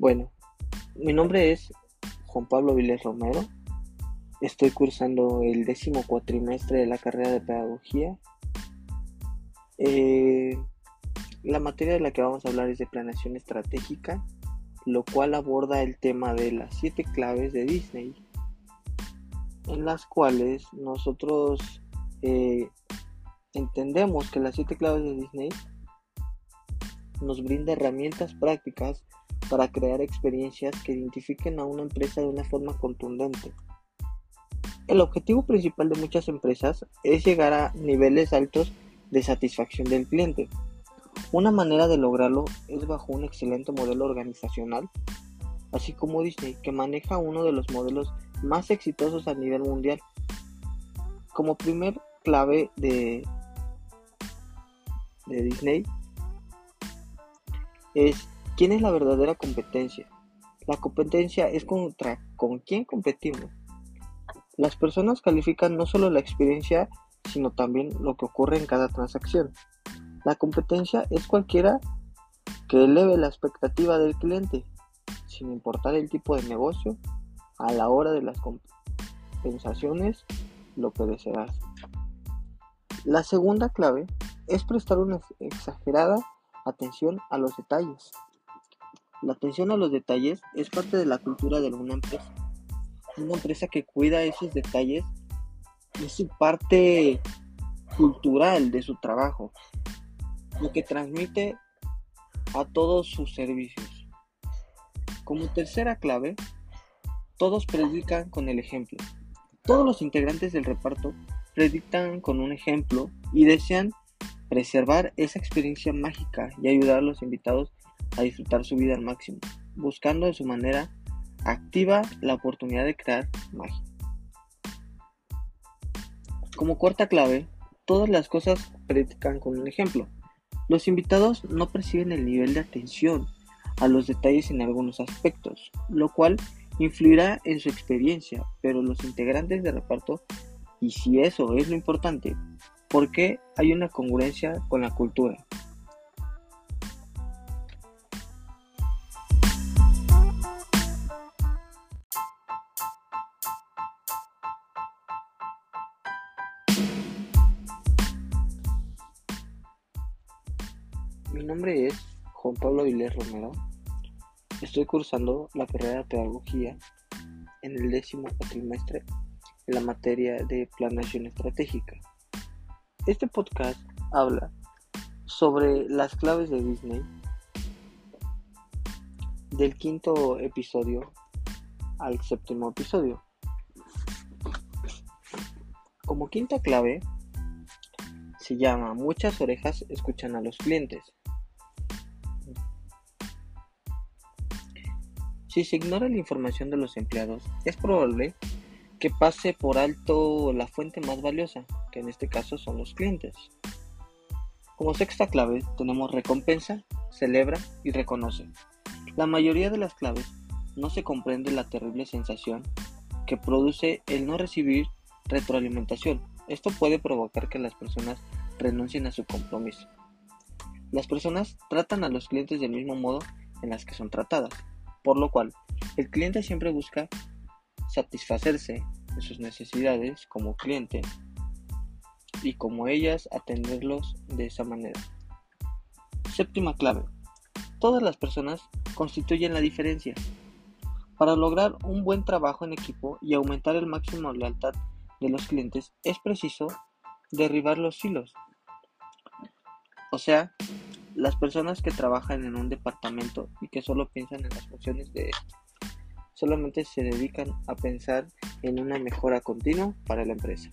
Bueno, mi nombre es Juan Pablo Viles Romero. Estoy cursando el décimo cuatrimestre de la carrera de pedagogía. Eh, la materia de la que vamos a hablar es de planeación estratégica, lo cual aborda el tema de las siete claves de Disney, en las cuales nosotros eh, entendemos que las siete claves de Disney nos brinda herramientas prácticas para crear experiencias que identifiquen a una empresa de una forma contundente. El objetivo principal de muchas empresas es llegar a niveles altos de satisfacción del cliente. Una manera de lograrlo es bajo un excelente modelo organizacional, así como Disney, que maneja uno de los modelos más exitosos a nivel mundial. Como primer clave de, de Disney es quién es la verdadera competencia. La competencia es contra con quién competimos. Las personas califican no solo la experiencia, sino también lo que ocurre en cada transacción. La competencia es cualquiera que eleve la expectativa del cliente, sin importar el tipo de negocio, a la hora de las compensaciones, lo que deseas. La segunda clave es prestar una exagerada atención a los detalles. La atención a los detalles es parte de la cultura de una empresa. Una empresa que cuida esos detalles es su parte cultural de su trabajo, lo que transmite a todos sus servicios. Como tercera clave, todos predican con el ejemplo. Todos los integrantes del reparto predican con un ejemplo y desean preservar esa experiencia mágica y ayudar a los invitados a disfrutar su vida al máximo, buscando de su manera activa la oportunidad de crear magia. Como cuarta clave, todas las cosas predican con un ejemplo. Los invitados no perciben el nivel de atención a los detalles en algunos aspectos, lo cual influirá en su experiencia, pero los integrantes de reparto, y si eso es lo importante, porque hay una congruencia con la cultura. Mi nombre es Juan Pablo Avilés Romero. Estoy cursando la carrera de pedagogía en el décimo trimestre en la materia de planeación estratégica. Este podcast habla sobre las claves de Disney del quinto episodio al séptimo episodio. Como quinta clave se llama Muchas orejas escuchan a los clientes. Si se ignora la información de los empleados, es probable que pase por alto la fuente más valiosa, que en este caso son los clientes. Como sexta clave tenemos recompensa, celebra y reconoce. La mayoría de las claves no se comprende la terrible sensación que produce el no recibir retroalimentación. Esto puede provocar que las personas renuncien a su compromiso. Las personas tratan a los clientes del mismo modo en las que son tratadas, por lo cual el cliente siempre busca satisfacerse de sus necesidades como cliente y como ellas atenderlos de esa manera. Séptima clave. Todas las personas constituyen la diferencia. Para lograr un buen trabajo en equipo y aumentar el máximo lealtad de los clientes es preciso derribar los hilos. O sea, las personas que trabajan en un departamento y que solo piensan en las funciones de este solamente se dedican a pensar en una mejora continua para la empresa.